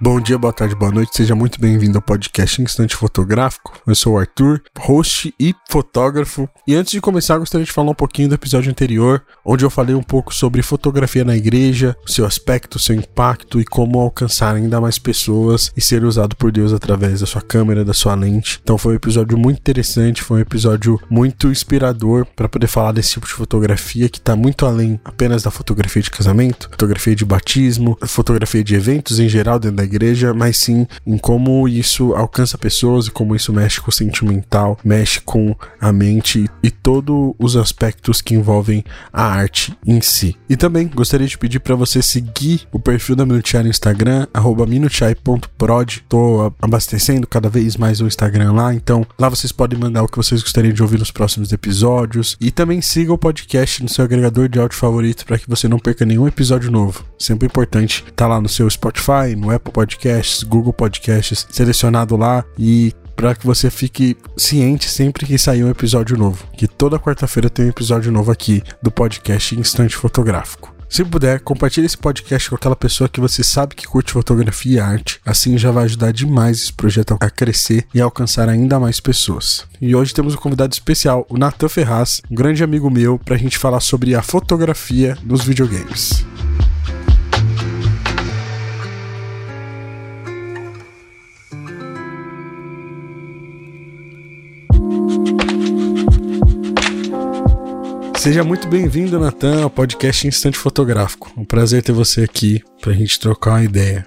Bom dia, boa tarde, boa noite, seja muito bem-vindo ao podcast Instante Fotográfico. Eu sou o Arthur, host e fotógrafo. E antes de começar, gostaria de falar um pouquinho do episódio anterior, onde eu falei um pouco sobre fotografia na igreja, seu aspecto, seu impacto e como alcançar ainda mais pessoas e ser usado por Deus através da sua câmera, da sua lente. Então foi um episódio muito interessante, foi um episódio muito inspirador para poder falar desse tipo de fotografia que está muito além apenas da fotografia de casamento, fotografia de batismo, fotografia de eventos em geral dentro da igreja, mas sim em como isso alcança pessoas e como isso mexe com o sentimental, mexe com a mente e todos os aspectos que envolvem a arte em si. E também gostaria de pedir para você seguir o perfil da Minuchai no Instagram, minuchai.prod. Tô abastecendo cada vez mais o Instagram lá, então lá vocês podem mandar o que vocês gostariam de ouvir nos próximos episódios. E também siga o podcast no seu agregador de áudio favorito para que você não perca nenhum episódio novo. Sempre importante tá lá no seu Spotify, no Apple Podcasts, Google Podcasts, selecionado lá e para que você fique ciente sempre que sair um episódio novo. Que toda quarta-feira tem um episódio novo aqui do podcast Instante Fotográfico. Se puder, compartilhe esse podcast com aquela pessoa que você sabe que curte fotografia e arte. Assim já vai ajudar demais esse projeto a crescer e a alcançar ainda mais pessoas. E hoje temos um convidado especial, o Nathan Ferraz, um grande amigo meu, para a gente falar sobre a fotografia nos videogames. Seja muito bem-vindo, Natan, ao podcast Instante Fotográfico. Um prazer ter você aqui para a gente trocar uma ideia.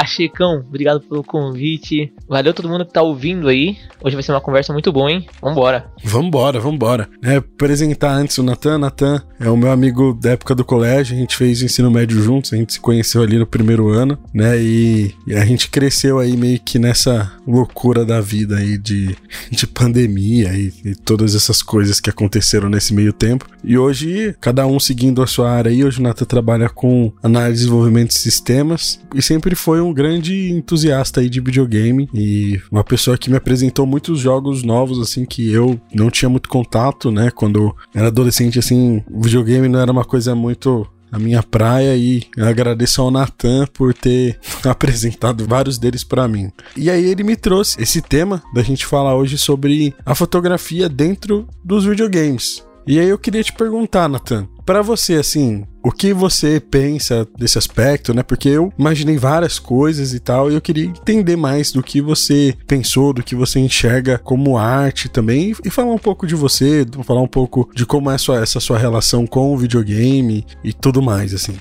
Ô, Pachecão, obrigado pelo convite. Valeu todo mundo que tá ouvindo aí. Hoje vai ser uma conversa muito boa, hein? Vambora. Vambora, vambora. É, apresentar antes o Natan. Natan é o meu amigo da época do colégio. A gente fez ensino médio juntos. A gente se conheceu ali no primeiro ano, né? E, e a gente cresceu aí meio que nessa loucura da vida aí de, de pandemia e, e todas essas coisas que aconteceram nesse meio tempo. E hoje, cada um seguindo a sua área aí. Hoje o Natan trabalha com análise e desenvolvimento de sistemas e sempre foi um grande entusiasta aí de videogame e uma pessoa que me apresentou muitos jogos novos, assim, que eu não tinha muito contato, né? Quando era adolescente, assim, videogame não era uma coisa muito a minha praia e agradeço ao Natan por ter apresentado vários deles para mim. E aí ele me trouxe esse tema da gente falar hoje sobre a fotografia dentro dos videogames. E aí eu queria te perguntar, Nathan, para você assim, o que você pensa desse aspecto, né? Porque eu imaginei várias coisas e tal, e eu queria entender mais do que você pensou, do que você enxerga como arte também, e falar um pouco de você, falar um pouco de como é essa sua relação com o videogame e tudo mais, assim.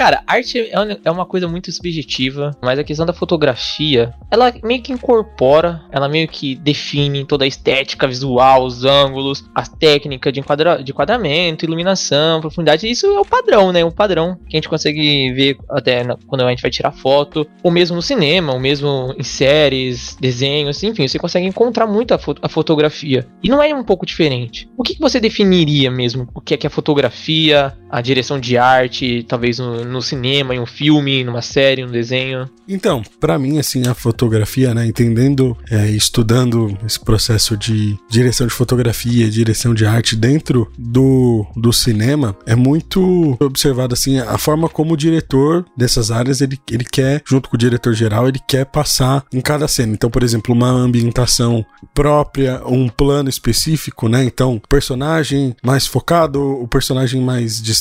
Cara, arte é, é uma coisa muito subjetiva, mas a questão da fotografia, ela meio que incorpora, ela meio que define toda a estética visual, os ângulos, as técnicas de, enquadra, de enquadramento, iluminação, profundidade. Isso é o padrão, né? O padrão que a gente consegue ver até quando a gente vai tirar foto, ou mesmo no cinema, ou mesmo em séries, desenhos, enfim, você consegue encontrar muito a, a fotografia. E não é um pouco diferente. O que, que você definiria mesmo? O que é que é fotografia, a direção de arte, talvez no, no cinema, em um filme, numa série, num desenho? Então, para mim, assim, a fotografia, né, entendendo, é, estudando esse processo de direção de fotografia, direção de arte dentro do, do cinema, é muito observado, assim, a forma como o diretor dessas áreas, ele, ele quer, junto com o diretor geral, ele quer passar em cada cena. Então, por exemplo, uma ambientação própria, um plano específico, né? Então, personagem mais focado, o personagem mais distante,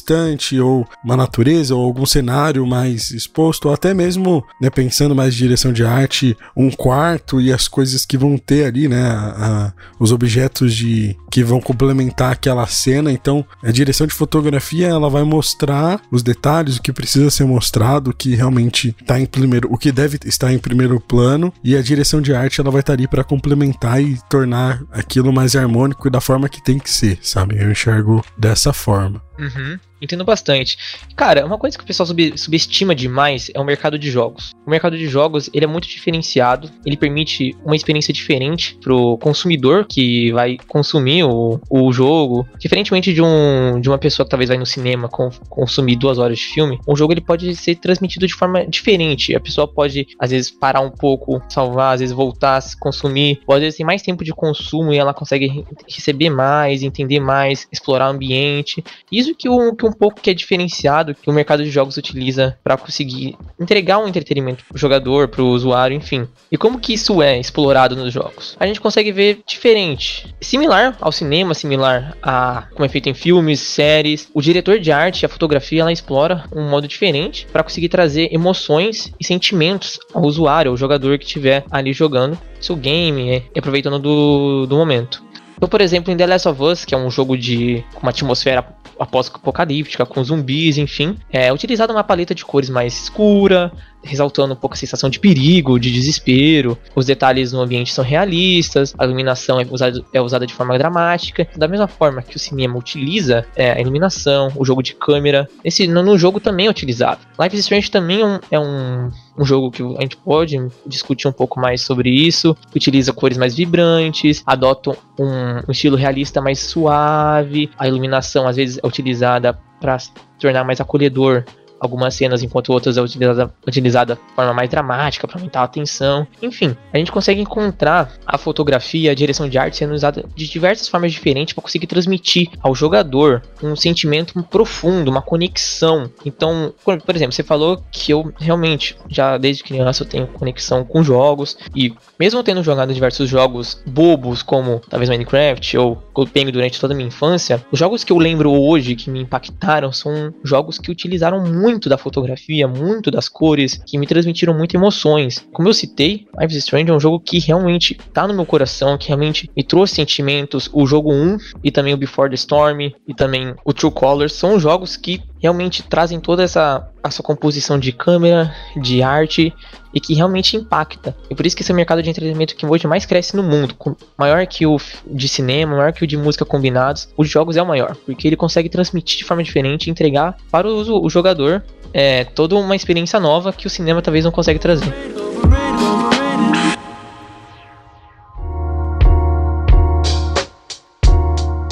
ou uma natureza, ou algum cenário mais exposto, ou até mesmo, né, pensando mais em direção de arte, um quarto e as coisas que vão ter ali, né, a, a, os objetos de que vão complementar aquela cena. Então, a direção de fotografia ela vai mostrar os detalhes, o que precisa ser mostrado, o que realmente está em primeiro, o que deve estar em primeiro plano, e a direção de arte ela vai estar tá ali para complementar e tornar aquilo mais harmônico e da forma que tem que ser, sabe? Eu enxergo dessa forma. Uhum. Entendo bastante. Cara, uma coisa que o pessoal sub subestima demais é o mercado de jogos. O mercado de jogos, ele é muito diferenciado, ele permite uma experiência diferente pro consumidor que vai consumir o, o jogo. Diferentemente de, um, de uma pessoa que talvez vai no cinema com, consumir duas horas de filme, um jogo ele pode ser transmitido de forma diferente. A pessoa pode, às vezes, parar um pouco, salvar, às vezes voltar, consumir, ou às vezes tem mais tempo de consumo e ela consegue receber mais, entender mais, explorar o ambiente. Isso que, o, que um pouco que é diferenciado que o mercado de jogos utiliza para conseguir entregar um entretenimento pro jogador, pro usuário, enfim. E como que isso é explorado nos jogos? A gente consegue ver diferente, similar ao cinema, similar a como é feito em filmes, séries. O diretor de arte, a fotografia, ela explora um modo diferente para conseguir trazer emoções e sentimentos ao usuário, ao jogador que estiver ali jogando seu game, é, aproveitando do, do momento. Então, por exemplo, em The Last of Us, que é um jogo de uma atmosfera apocalíptica, com zumbis, enfim, é utilizada uma paleta de cores mais escura, ressaltando um pouco a sensação de perigo, de desespero. Os detalhes no ambiente são realistas, a iluminação é usada, é usada de forma dramática. Da mesma forma que o cinema utiliza é, a iluminação, o jogo de câmera, esse, no, no jogo também é utilizado. Life is Strange também é um, é um, um jogo que a gente pode discutir um pouco mais sobre isso. Utiliza cores mais vibrantes, adota um, um estilo realista mais suave, a iluminação às vezes é utilizada para tornar mais acolhedor algumas cenas, enquanto outras é utilizada, utilizada de forma mais dramática para aumentar a tensão. Enfim, a gente consegue encontrar a fotografia, a direção de arte sendo usada de diversas formas diferentes para conseguir transmitir ao jogador um sentimento profundo, uma conexão. Então, por, exemplo, você falou que eu realmente já desde criança eu tenho conexão com jogos e mesmo tendo jogado diversos jogos bobos como talvez Minecraft ou Golpengue durante toda a minha infância, os jogos que eu lembro hoje que me impactaram são jogos que utilizaram muito muito da fotografia, muito das cores, que me transmitiram muito emoções. Como eu citei, Life is Strange é um jogo que realmente tá no meu coração, que realmente me trouxe sentimentos. O jogo 1 e também o Before the Storm e também o True Colors são jogos que realmente trazem toda essa, essa composição de câmera, de arte e que realmente impacta. E por isso que esse é o mercado de entretenimento que hoje mais cresce no mundo, maior que o de cinema, maior que o de música combinados. Os jogos é o maior, porque ele consegue transmitir de forma diferente entregar para o, o jogador é, toda uma experiência nova que o cinema talvez não consegue trazer.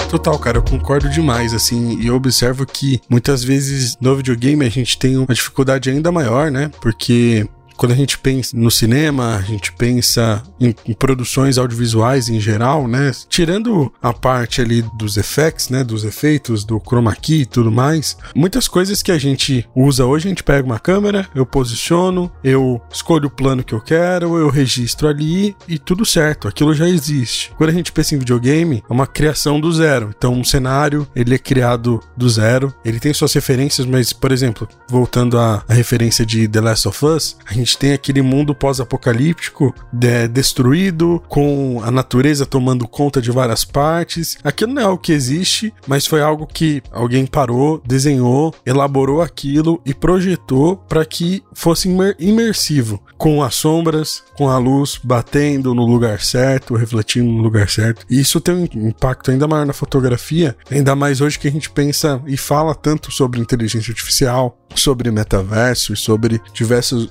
Total, cara, eu concordo demais, assim, e eu observo que muitas vezes no videogame a gente tem uma dificuldade ainda maior, né? Porque quando a gente pensa no cinema, a gente pensa em, em, produções audiovisuais em geral, né? Tirando a parte ali dos effects, né? Dos efeitos, do chroma key e tudo mais, muitas coisas que a gente usa hoje, a gente pega uma câmera, eu posiciono, eu escolho o plano que eu quero, eu registro ali e tudo certo, aquilo já existe. Quando a gente pensa em videogame, é uma criação do zero. Então, um cenário, ele é criado do zero, ele tem suas referências, mas, por exemplo, voltando à, à referência de The Last of Us, a gente gente tem aquele mundo pós-apocalíptico de, destruído, com a natureza tomando conta de várias partes. Aquilo não é algo que existe, mas foi algo que alguém parou, desenhou, elaborou aquilo e projetou para que fosse imer imersivo, com as sombras, com a luz batendo no lugar certo, refletindo no lugar certo. E isso tem um impacto ainda maior na fotografia, ainda mais hoje que a gente pensa e fala tanto sobre inteligência artificial, sobre metaverso e sobre diversos,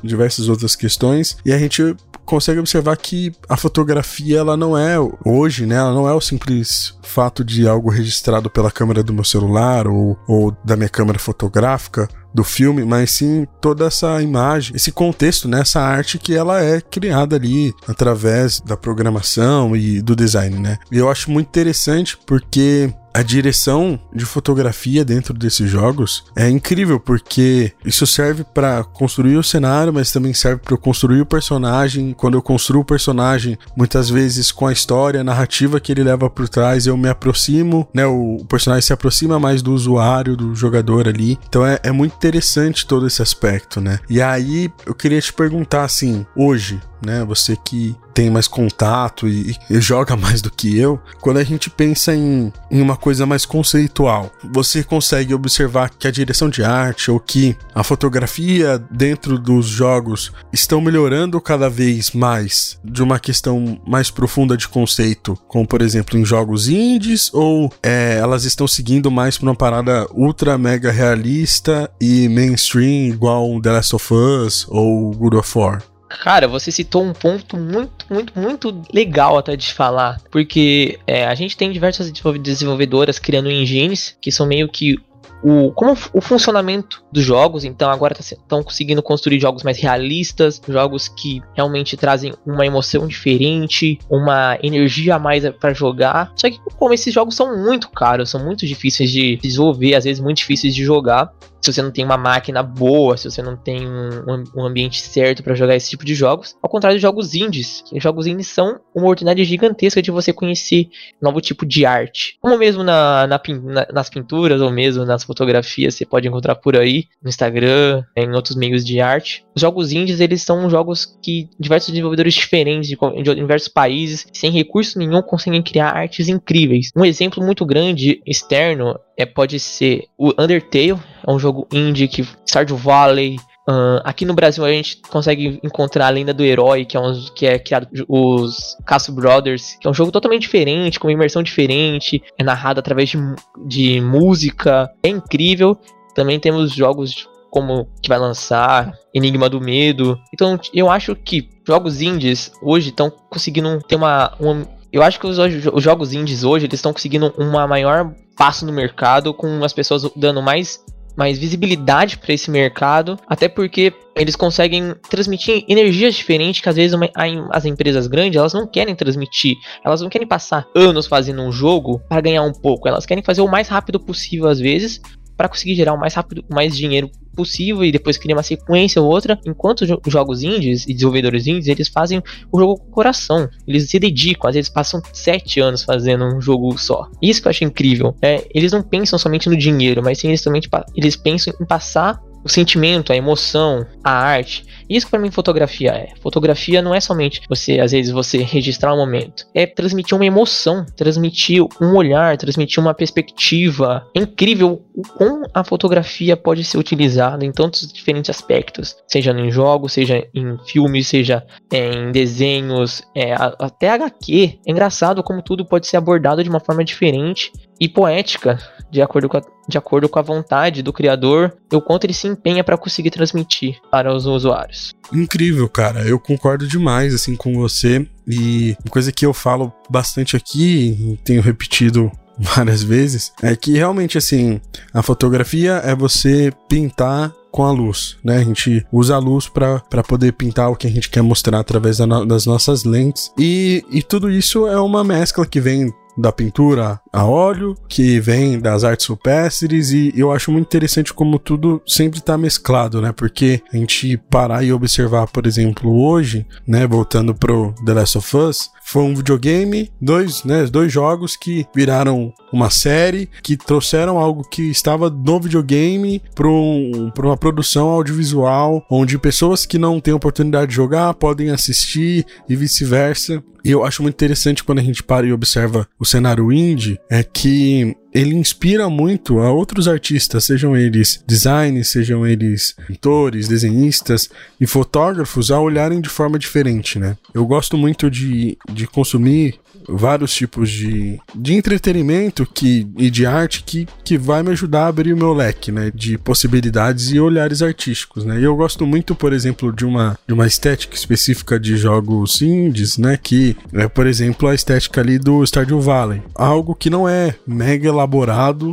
outras questões. E a gente consegue observar que a fotografia ela não é hoje, né? Ela não é o simples fato de algo registrado pela câmera do meu celular ou, ou da minha câmera fotográfica do filme, mas sim toda essa imagem, esse contexto, né? Essa arte que ela é criada ali através da programação e do design, né? E eu acho muito interessante porque a direção de fotografia dentro desses jogos é incrível porque isso serve para construir o cenário, mas também serve para construir o personagem. Quando eu construo o personagem, muitas vezes com a história, a narrativa que ele leva por trás, eu me aproximo, né? O personagem se aproxima mais do usuário, do jogador ali. Então é, é muito interessante todo esse aspecto, né? E aí eu queria te perguntar assim, hoje, né? Você que tem mais contato e, e, joga mais do que eu, quando a gente pensa em, em uma coisa mais conceitual, você consegue observar que a direção de arte ou que a fotografia dentro dos jogos estão melhorando cada vez mais de uma questão mais profunda de conceito, como por exemplo em jogos indies, ou é, elas estão seguindo mais para uma parada ultra mega realista e mainstream igual The Last of Us ou God of War? Cara, você citou um ponto muito, muito, muito legal até de falar, porque é, a gente tem diversas desenvolvedoras criando engines que são meio que o, como o funcionamento dos jogos. Então agora estão tá, conseguindo construir jogos mais realistas, jogos que realmente trazem uma emoção diferente, uma energia a mais para jogar. Só que como esses jogos são muito caros, são muito difíceis de desenvolver, às vezes muito difíceis de jogar se você não tem uma máquina boa, se você não tem um, um ambiente certo para jogar esse tipo de jogos. Ao contrário de jogos indies, que jogos indies são uma oportunidade gigantesca de você conhecer novo tipo de arte. Como mesmo na, na, na, nas pinturas ou mesmo nas fotografias, você pode encontrar por aí no Instagram, em outros meios de arte. Os jogos indies, eles são jogos que diversos desenvolvedores diferentes de, de diversos países, sem recurso nenhum, conseguem criar artes incríveis. Um exemplo muito grande externo é pode ser o Undertale, é um jogo indie que Stardew Valley, Uh, aqui no Brasil a gente consegue encontrar a Lenda do Herói, que é, um, que é criado os Castle Brothers, que é um jogo totalmente diferente, com uma imersão diferente, é narrado através de, de música, é incrível. Também temos jogos como que vai lançar, Enigma do Medo. Então eu acho que jogos indies hoje estão conseguindo ter uma, uma eu acho que os, os jogos indies hoje eles estão conseguindo uma maior passo no mercado, com as pessoas dando mais mais visibilidade para esse mercado, até porque eles conseguem transmitir energias diferentes que às vezes uma, as empresas grandes elas não querem transmitir, elas não querem passar anos fazendo um jogo para ganhar um pouco, elas querem fazer o mais rápido possível às vezes para conseguir gerar o mais rápido, mais dinheiro possível e depois criar uma sequência ou outra. Enquanto os jogos indies e desenvolvedores indies, eles fazem o jogo com coração. Eles se dedicam, às vezes passam sete anos fazendo um jogo só. Isso que eu acho incrível. É, eles não pensam somente no dinheiro, mas sim eles, também, eles pensam em passar o sentimento, a emoção, a arte. Isso para mim fotografia é. Fotografia não é somente você, às vezes, você registrar um momento. É transmitir uma emoção, transmitir um olhar, transmitir uma perspectiva. É incrível o como a fotografia pode ser utilizada em tantos diferentes aspectos, seja em jogos, seja em filmes, seja é, em desenhos, é, até HQ. É engraçado como tudo pode ser abordado de uma forma diferente e poética, de acordo com a, de acordo com a vontade do criador e o quanto ele se empenha para conseguir transmitir para os usuários. Incrível, cara. Eu concordo demais assim com você e uma coisa que eu falo bastante aqui, tenho repetido várias vezes, é que realmente assim, a fotografia é você pintar com a luz, né? A gente usa a luz para poder pintar o que a gente quer mostrar através da no, das nossas lentes. E, e tudo isso é uma mescla que vem da pintura a óleo, que vem das artes rupestres, e eu acho muito interessante como tudo sempre está mesclado, né? Porque a gente parar e observar, por exemplo, hoje, né, voltando pro The Last of Us, foi um videogame, dois, né, dois jogos que viraram uma série, que trouxeram algo que estava no videogame para um, uma produção audiovisual, onde pessoas que não têm oportunidade de jogar podem assistir e vice-versa. E eu acho muito interessante quando a gente para e observa o cenário indie, é que ele inspira muito a outros artistas, sejam eles designers, sejam eles pintores, desenhistas e fotógrafos, a olharem de forma diferente, né? Eu gosto muito de, de consumir vários tipos de, de entretenimento que, e de arte que, que vai me ajudar a abrir o meu leque, né? De possibilidades e olhares artísticos, né? E eu gosto muito, por exemplo, de uma, de uma estética específica de jogos indies, né? Que é, por exemplo, a estética ali do Stardew Valley. Algo que não é mega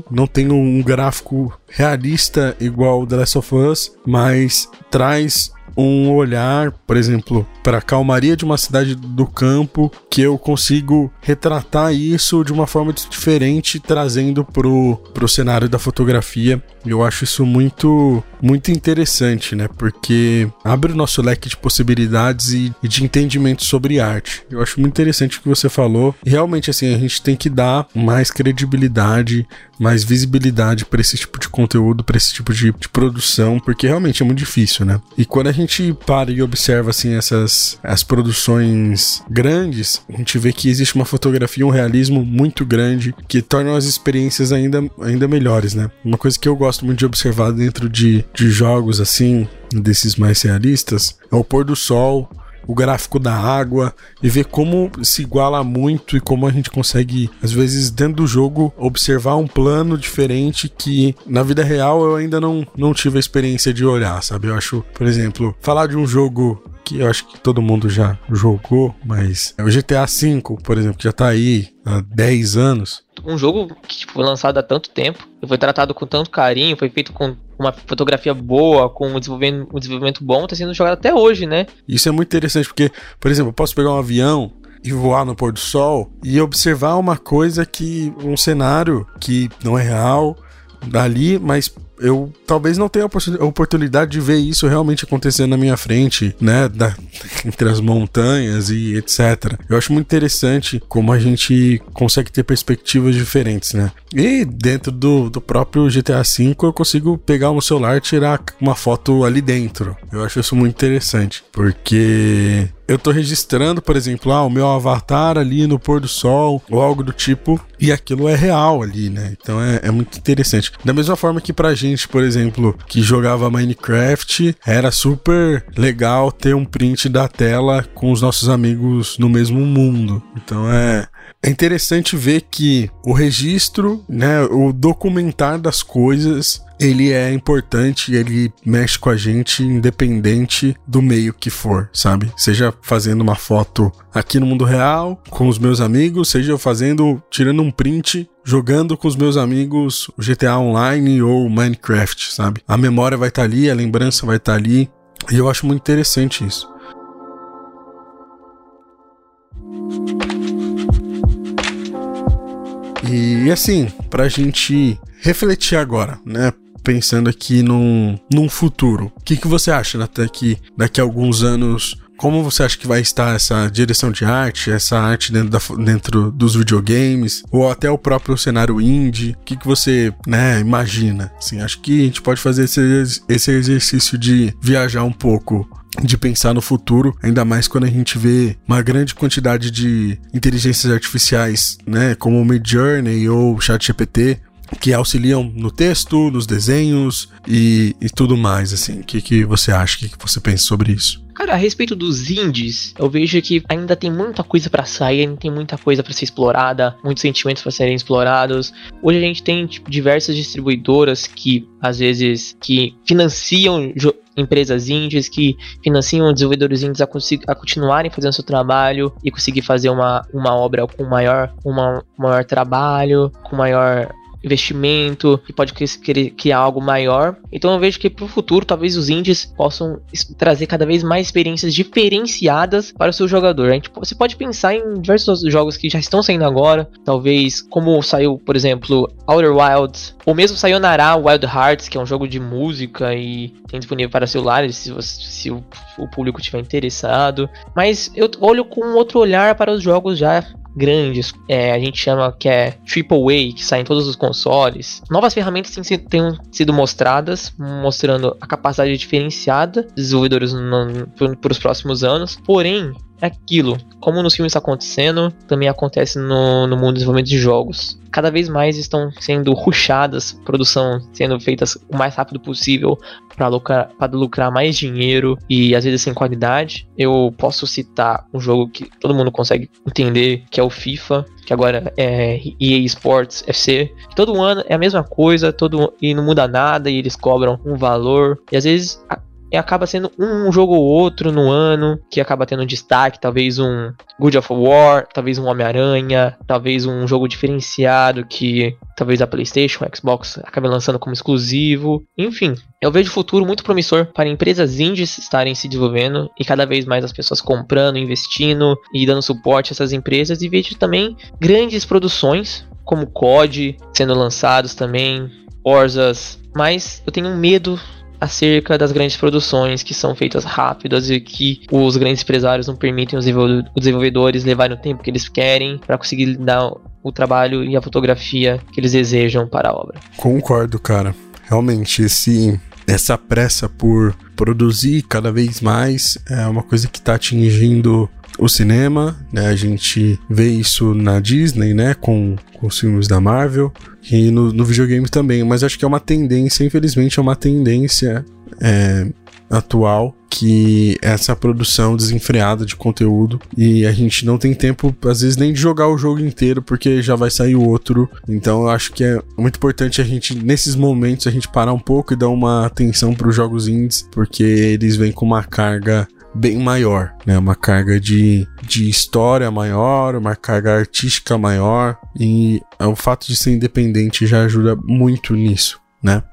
não tem um gráfico realista igual The Last of Us, mas traz um olhar, por exemplo, para a calmaria de uma cidade do campo, que eu consigo retratar isso de uma forma diferente, trazendo pro, pro cenário da fotografia. Eu acho isso muito muito interessante, né? Porque abre o nosso leque de possibilidades e, e de entendimento sobre arte. Eu acho muito interessante o que você falou. Realmente, assim, a gente tem que dar mais credibilidade mais visibilidade para esse tipo de conteúdo, para esse tipo de, de, produção, porque realmente é muito difícil, né? E quando a gente para e observa assim essas as produções grandes, a gente vê que existe uma fotografia, um realismo muito grande que tornam as experiências ainda, ainda melhores, né? Uma coisa que eu gosto muito de observar dentro de, de jogos assim, desses mais realistas, é o pôr do sol, o gráfico da água e ver como se iguala muito e como a gente consegue, às vezes, dentro do jogo, observar um plano diferente que na vida real eu ainda não, não tive a experiência de olhar, sabe? Eu acho, por exemplo, falar de um jogo que eu acho que todo mundo já jogou, mas é o GTA V, por exemplo, que já tá aí há 10 anos. Um jogo que tipo, foi lançado há tanto tempo, foi tratado com tanto carinho, foi feito com uma fotografia boa, com um desenvolvimento, um desenvolvimento bom, tá sendo jogado até hoje, né? Isso é muito interessante, porque, por exemplo, eu posso pegar um avião e voar no pôr do sol e observar uma coisa que. um cenário que não é real dali, mas eu talvez não tenha a oportunidade de ver isso realmente acontecendo na minha frente, né? Da, entre as montanhas e etc. Eu acho muito interessante como a gente consegue ter perspectivas diferentes, né? E dentro do, do próprio GTA V eu consigo pegar o meu celular e tirar uma foto ali dentro. Eu acho isso muito interessante, porque eu tô registrando, por exemplo, ah, o meu avatar ali no pôr do sol ou algo do tipo, e aquilo é real ali, né? Então é, é muito interessante. Da mesma forma que pra gente, por exemplo, que jogava Minecraft, era super legal ter um print da tela com os nossos amigos no mesmo mundo. Então é, é interessante ver que o registro, né, o documentar das coisas ele é importante, ele mexe com a gente independente do meio que for, sabe? Seja fazendo uma foto aqui no mundo real com os meus amigos, seja eu fazendo, tirando um print, jogando com os meus amigos GTA Online ou Minecraft, sabe? A memória vai estar tá ali, a lembrança vai estar tá ali, e eu acho muito interessante isso. E assim, pra gente refletir agora, né? pensando aqui num, num futuro. O que, que você acha até que daqui a alguns anos como você acha que vai estar essa direção de arte, essa arte dentro, da, dentro dos videogames, ou até o próprio cenário indie? O que, que você né, imagina? Assim, acho que a gente pode fazer esse, esse exercício de viajar um pouco de pensar no futuro, ainda mais quando a gente vê uma grande quantidade de inteligências artificiais, né, como o Midjourney ou o ChatGPT, que auxiliam no texto, nos desenhos e, e tudo mais, assim. O que, que você acha? O que, que você pensa sobre isso? Cara, a respeito dos indies, eu vejo que ainda tem muita coisa para sair, ainda tem muita coisa para ser explorada, muitos sentimentos para serem explorados. Hoje a gente tem tipo, diversas distribuidoras que às vezes que financiam empresas indies que financiam desenvolvedores indies a, a, continuarem fazendo seu trabalho e conseguir fazer uma, uma obra com maior, uma, maior trabalho, com maior investimento, que pode querer criar algo maior. Então eu vejo que para o futuro, talvez os indies possam trazer cada vez mais experiências diferenciadas para o seu jogador. A gente, você pode pensar em diversos jogos que já estão saindo agora, talvez como saiu, por exemplo, Outer Wilds, ou mesmo Sayonara Wild Hearts, que é um jogo de música e tem disponível para celulares, se, você, se o, o público tiver interessado. Mas eu olho com outro olhar para os jogos já grandes, é, a gente chama que é AAA, que sai em todos os consoles. Novas ferramentas têm, têm sido mostradas, mostrando a capacidade diferenciada dos desenvolvedores para os próximos anos. Porém, aquilo. Como nos filmes está acontecendo, também acontece no, no mundo do desenvolvimento de jogos. Cada vez mais estão sendo ruxadas, produção sendo feitas o mais rápido possível para lucrar, lucrar mais dinheiro e às vezes sem qualidade. Eu posso citar um jogo que todo mundo consegue entender, que é o FIFA, que agora é EA Sports FC. Todo ano é a mesma coisa, todo e não muda nada e eles cobram um valor e às vezes e acaba sendo um jogo ou outro no ano que acaba tendo destaque, talvez um Good of War, talvez um Homem-Aranha, talvez um jogo diferenciado que talvez a PlayStation, a Xbox acabe lançando como exclusivo. Enfim, eu vejo o futuro muito promissor para empresas indies estarem se desenvolvendo e cada vez mais as pessoas comprando, investindo e dando suporte a essas empresas e vejo também grandes produções como COD sendo lançados também, Orzas, mas eu tenho medo acerca das grandes produções que são feitas rápidas e que os grandes empresários não permitem os desenvolvedores levarem o tempo que eles querem para conseguir dar o trabalho e a fotografia que eles desejam para a obra. Concordo, cara. Realmente, esse, essa pressa por produzir cada vez mais é uma coisa que está atingindo o cinema, né? A gente vê isso na Disney, né? Com, com os filmes da Marvel e no, no videogame também. Mas acho que é uma tendência, infelizmente, é uma tendência é, atual que essa produção desenfreada de conteúdo e a gente não tem tempo às vezes nem de jogar o jogo inteiro porque já vai sair o outro. Então eu acho que é muito importante a gente nesses momentos a gente parar um pouco e dar uma atenção para os jogos indies porque eles vêm com uma carga bem maior, né? Uma carga de, de história maior, uma carga artística maior e o fato de ser independente já ajuda muito nisso, né?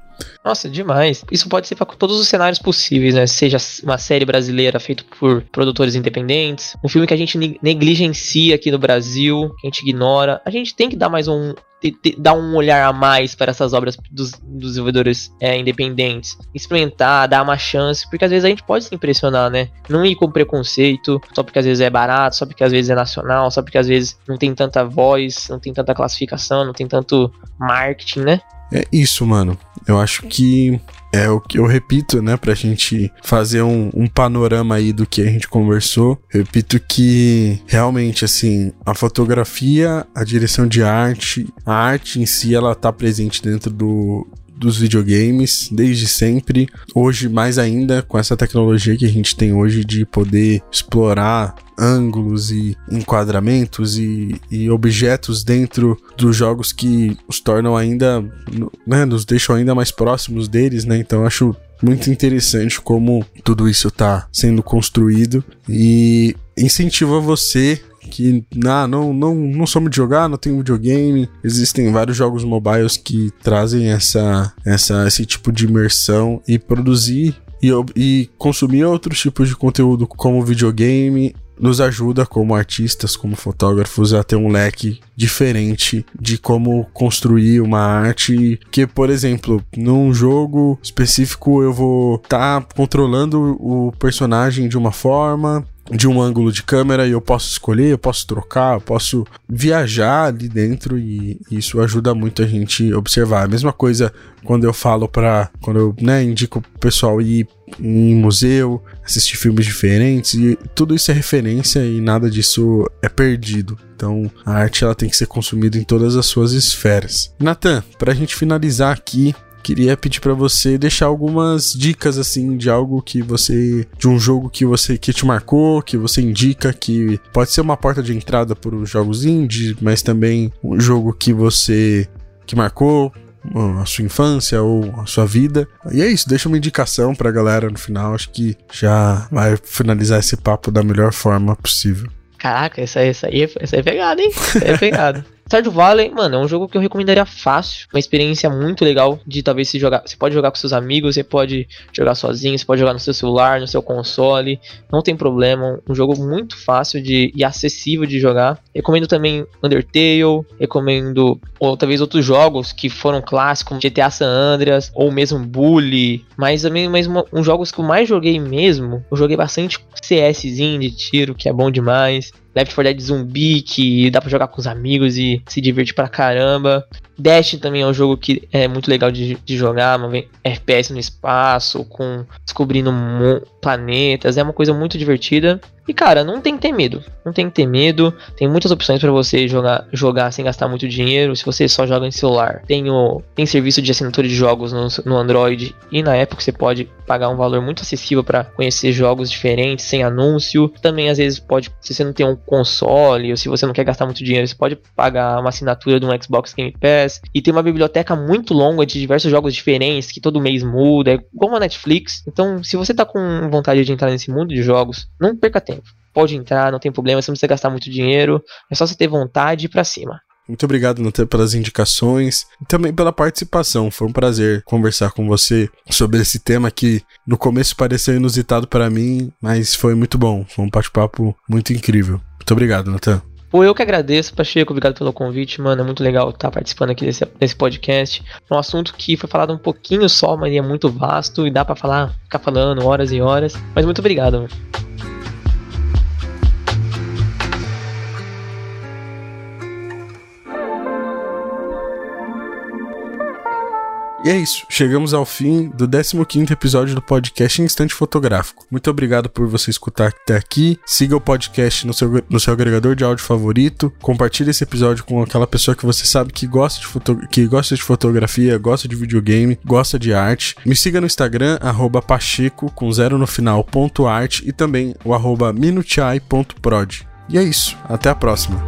Nossa, demais. Isso pode ser para todos os cenários possíveis, né? Seja uma série brasileira feita por produtores independentes, um filme que a gente negligencia aqui no Brasil, que a gente ignora. A gente tem que dar mais um, dar um olhar a mais para essas obras dos, dos desenvolvedores é, independentes, experimentar, dar uma chance, porque às vezes a gente pode se impressionar, né? Não ir com preconceito, só porque às vezes é barato, só porque às vezes é nacional, só porque às vezes não tem tanta voz, não tem tanta classificação, não tem tanto marketing, né? É isso, mano. Eu acho que é o que eu repito, né, pra gente fazer um, um, panorama aí do que a gente conversou. Repito que realmente, assim, a fotografia, a direção de arte, a arte em si, ela tá presente dentro do, dos videogames desde sempre. Hoje, mais ainda, com essa tecnologia que a gente tem hoje de poder explorar ângulos e enquadramentos e, e, objetos dentro dos jogos que os tornam ainda, né, nos deixam ainda mais próximos deles, né? Então acho muito interessante como tudo isso está sendo construído e incentiva você que não, não, não somos de jogar, não tem videogame. Existem vários jogos mobiles que trazem essa, essa, esse tipo de imersão e produzir e, e consumir outros tipos de conteúdo como videogame nos ajuda como artistas, como fotógrafos a ter um leque diferente de como construir uma arte que, por exemplo, num jogo específico eu vou estar tá controlando o personagem de uma forma, de um ângulo de câmera e eu posso escolher, eu posso trocar, eu posso viajar ali dentro e isso ajuda muito a gente observar. A mesma coisa quando eu falo para quando eu né, indico o pessoal ir em museu, assistir filmes diferentes e tudo isso é referência e nada disso é perdido. Então a arte ela tem que ser consumida em todas as suas esferas. Nathan, para a gente finalizar aqui, queria pedir para você deixar algumas dicas assim de algo que você de um jogo que você que te marcou, que você indica que pode ser uma porta de entrada para os jogos indie, mas também um jogo que você que marcou a sua infância ou a sua vida. E é isso, deixa uma indicação pra galera no final, acho que já vai finalizar esse papo da melhor forma possível. Caraca, essa, essa, aí, essa é pegada, hein? Essa é pegada. Stardew Valley, mano, é um jogo que eu recomendaria fácil. Uma experiência muito legal de talvez se jogar. Você pode jogar com seus amigos, você pode jogar sozinho, você pode jogar no seu celular, no seu console. Não tem problema. Um jogo muito fácil de, e acessível de jogar. Recomendo também Undertale. Recomendo ou talvez outros jogos que foram clássicos, GTA San Andreas ou mesmo Bully. Mas também mesmo um jogos que eu mais joguei mesmo. Eu joguei bastante CSzinho de tiro, que é bom demais. Left 4 Dead zumbi, que dá pra jogar com os amigos e se divertir pra caramba. Dash também é um jogo que é muito legal de, de jogar, FPS no espaço, com descobrindo planetas, é uma coisa muito divertida. E cara, não tem que ter medo, não tem que ter medo. Tem muitas opções para você jogar, jogar sem gastar muito dinheiro. Se você só joga em celular, tem, o, tem serviço de assinatura de jogos no, no Android e na Apple você pode pagar um valor muito acessível para conhecer jogos diferentes sem anúncio. Também às vezes pode, se você não tem um console ou se você não quer gastar muito dinheiro, você pode pagar uma assinatura de um Xbox Game Pass e tem uma biblioteca muito longa de diversos jogos diferentes que todo mês muda, é igual uma Netflix. Então, se você tá com vontade de entrar nesse mundo de jogos, não perca tempo. Pode entrar, não tem problema, você não precisa gastar muito dinheiro, é só você ter vontade e ir pra cima. Muito obrigado, Natan, pelas indicações e também pela participação. Foi um prazer conversar com você sobre esse tema que no começo pareceu inusitado para mim, mas foi muito bom. Foi um bate-papo muito incrível. Muito obrigado, Natan. Pô, eu que agradeço, Pacheco, obrigado pelo convite, mano. É muito legal estar participando aqui desse, desse podcast. É um assunto que foi falado um pouquinho só, mas é muito vasto e dá para falar, ficar falando horas e horas. Mas muito obrigado, mano. E é isso, chegamos ao fim do 15 episódio do podcast Instante Fotográfico. Muito obrigado por você escutar até aqui. Siga o podcast no seu, no seu agregador de áudio favorito. Compartilhe esse episódio com aquela pessoa que você sabe que gosta de, foto, que gosta de fotografia, gosta de videogame, gosta de arte. Me siga no Instagram, arroba pacheco, com zero no final, ponto arte, e também o arroba. E é isso, até a próxima.